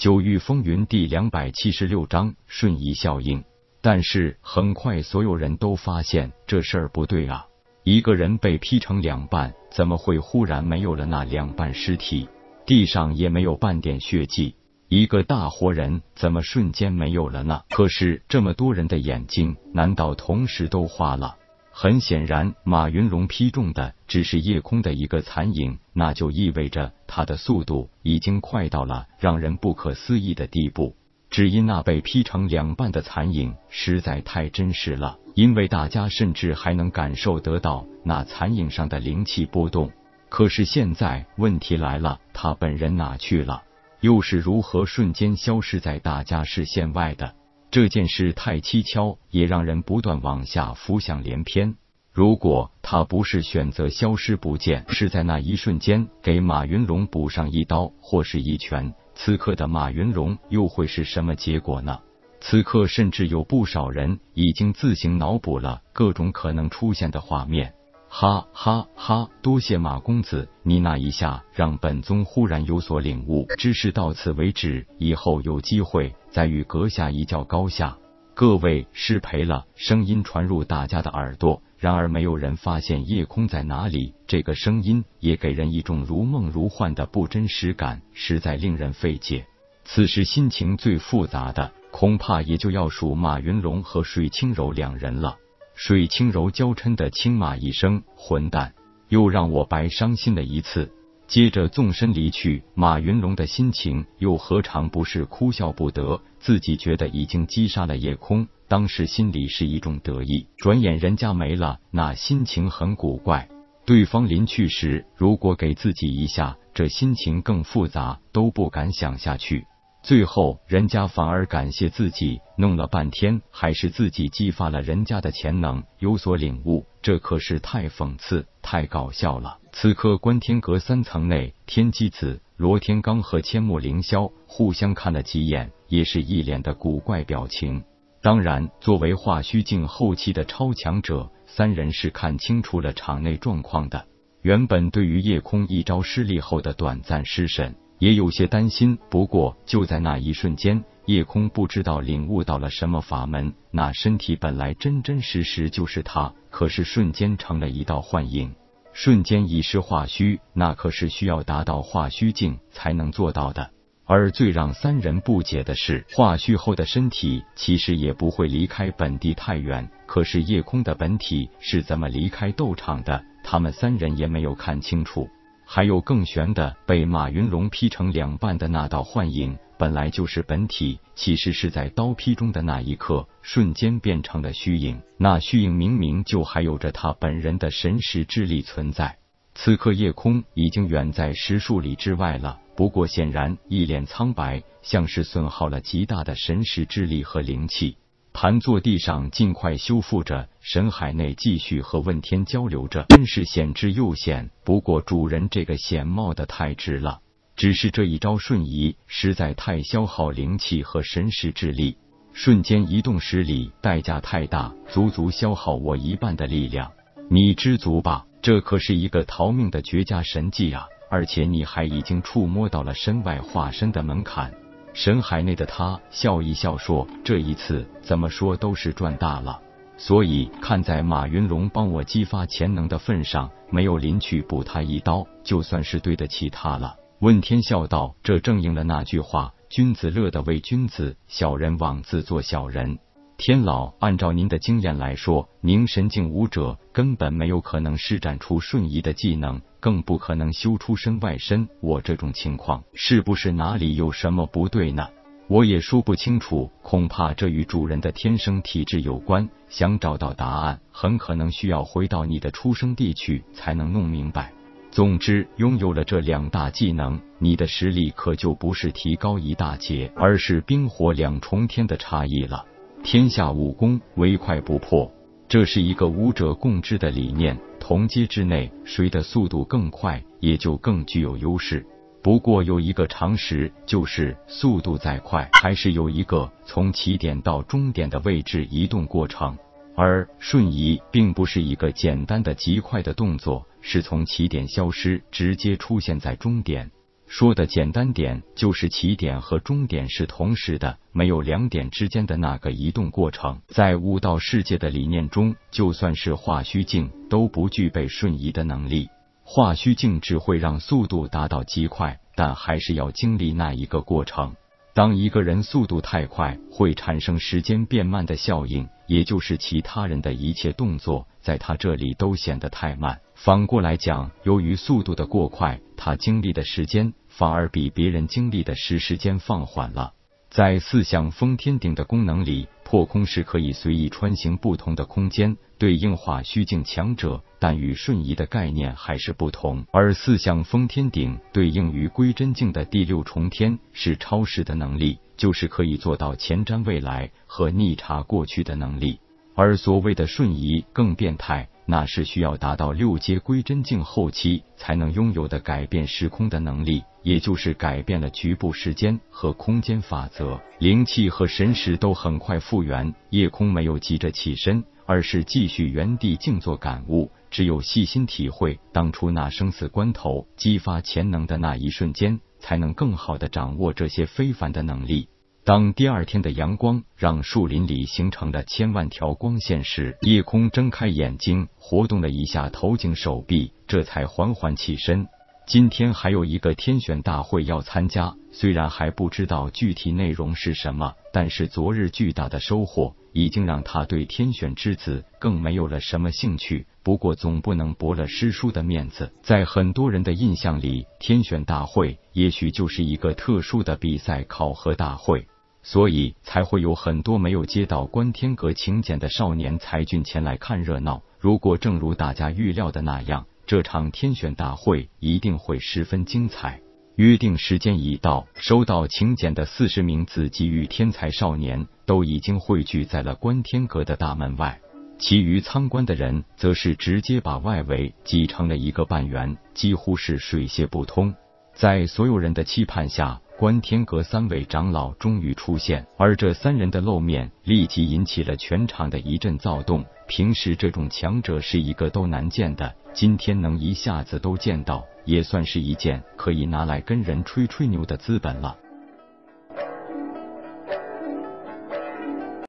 九域风云第两百七十六章瞬移效应。但是很快，所有人都发现这事儿不对啊！一个人被劈成两半，怎么会忽然没有了那两半尸体？地上也没有半点血迹。一个大活人怎么瞬间没有了呢？可是这么多人的眼睛，难道同时都花了？很显然，马云龙劈中的只是夜空的一个残影，那就意味着他的速度已经快到了让人不可思议的地步。只因那被劈成两半的残影实在太真实了，因为大家甚至还能感受得到那残影上的灵气波动。可是现在问题来了，他本人哪去了？又是如何瞬间消失在大家视线外的？这件事太蹊跷，也让人不断往下浮想联翩。如果他不是选择消失不见，是在那一瞬间给马云龙补上一刀或是一拳，此刻的马云龙又会是什么结果呢？此刻，甚至有不少人已经自行脑补了各种可能出现的画面。哈哈哈！多谢马公子，你那一下让本宗忽然有所领悟。只是到此为止，以后有机会再与阁下一较高下。各位失陪了。声音传入大家的耳朵，然而没有人发现夜空在哪里。这个声音也给人一种如梦如幻的不真实感，实在令人费解。此时心情最复杂的，恐怕也就要数马云龙和水清柔两人了。水清柔娇嗔的轻骂一声：“混蛋，又让我白伤心了一次。”接着纵身离去。马云龙的心情又何尝不是哭笑不得？自己觉得已经击杀了夜空，当时心里是一种得意。转眼人家没了，那心情很古怪。对方临去时，如果给自己一下，这心情更复杂，都不敢想下去。最后，人家反而感谢自己，弄了半天还是自己激发了人家的潜能，有所领悟，这可是太讽刺、太搞笑了。此刻，观天阁三层内，天机子、罗天罡和千木凌霄互相看了几眼，也是一脸的古怪表情。当然，作为化虚境后期的超强者，三人是看清楚了场内状况的。原本对于夜空一招失利后的短暂失神。也有些担心，不过就在那一瞬间，夜空不知道领悟到了什么法门，那身体本来真真实实就是他，可是瞬间成了一道幻影，瞬间已是化虚，那可是需要达到化虚境才能做到的。而最让三人不解的是，化虚后的身体其实也不会离开本地太远，可是夜空的本体是怎么离开斗场的？他们三人也没有看清楚。还有更悬的，被马云龙劈成两半的那道幻影，本来就是本体，其实是在刀劈中的那一刻，瞬间变成了虚影。那虚影明明就还有着他本人的神识之力存在。此刻夜空已经远在十数里之外了，不过显然一脸苍白，像是损耗了极大的神识之力和灵气。盘坐地上，尽快修复着。神海内继续和问天交流着，真是险之又险。不过主人这个险冒的太值了，只是这一招瞬移实在太消耗灵气和神识之力，瞬间移动十里，代价太大，足足消耗我一半的力量。你知足吧，这可是一个逃命的绝佳神技啊！而且你还已经触摸到了身外化身的门槛。神海内的他笑一笑说：“这一次怎么说都是赚大了，所以看在马云龙帮我激发潜能的份上，没有临去补他一刀，就算是对得起他了。”问天笑道：“这正应了那句话，君子乐得为君子，小人枉自做小人。”天老，按照您的经验来说，凝神境武者根本没有可能施展出瞬移的技能，更不可能修出身外身。我这种情况，是不是哪里有什么不对呢？我也说不清楚，恐怕这与主人的天生体质有关。想找到答案，很可能需要回到你的出生地去才能弄明白。总之，拥有了这两大技能，你的实力可就不是提高一大截，而是冰火两重天的差异了。天下武功唯快不破，这是一个武者共知的理念。同阶之内，谁的速度更快，也就更具有优势。不过有一个常识，就是速度再快，还是有一个从起点到终点的位置移动过程。而瞬移并不是一个简单的极快的动作，是从起点消失，直接出现在终点。说的简单点，就是起点和终点是同时的，没有两点之间的那个移动过程。在悟道世界的理念中，就算是化虚境都不具备瞬移的能力。化虚境只会让速度达到极快，但还是要经历那一个过程。当一个人速度太快，会产生时间变慢的效应，也就是其他人的一切动作在他这里都显得太慢。反过来讲，由于速度的过快，他经历的时间反而比别人经历的时时间放缓了。在四象封天顶的功能里，破空是可以随意穿行不同的空间，对应化虚境强者，但与瞬移的概念还是不同。而四象封天顶对应于归真境的第六重天，是超时的能力，就是可以做到前瞻未来和逆查过去的能力。而所谓的瞬移更变态。那是需要达到六阶归真境后期才能拥有的改变时空的能力，也就是改变了局部时间和空间法则。灵气和神识都很快复原，夜空没有急着起身，而是继续原地静坐感悟。只有细心体会当初那生死关头激发潜能的那一瞬间，才能更好的掌握这些非凡的能力。当第二天的阳光让树林里形成了千万条光线时，夜空睁开眼睛，活动了一下头颈手臂，这才缓缓起身。今天还有一个天选大会要参加，虽然还不知道具体内容是什么，但是昨日巨大的收获已经让他对天选之子更没有了什么兴趣。不过总不能驳了师叔的面子，在很多人的印象里，天选大会也许就是一个特殊的比赛考核大会。所以才会有很多没有接到观天阁请柬的少年才俊前来看热闹。如果正如大家预料的那样，这场天选大会一定会十分精彩。约定时间已到，收到请柬的四十名子级与天才少年都已经汇聚在了观天阁的大门外，其余参观的人则是直接把外围挤成了一个半圆，几乎是水泄不通。在所有人的期盼下。观天阁三位长老终于出现，而这三人的露面立即引起了全场的一阵躁动。平时这种强者是一个都难见的，今天能一下子都见到，也算是一件可以拿来跟人吹吹牛的资本了。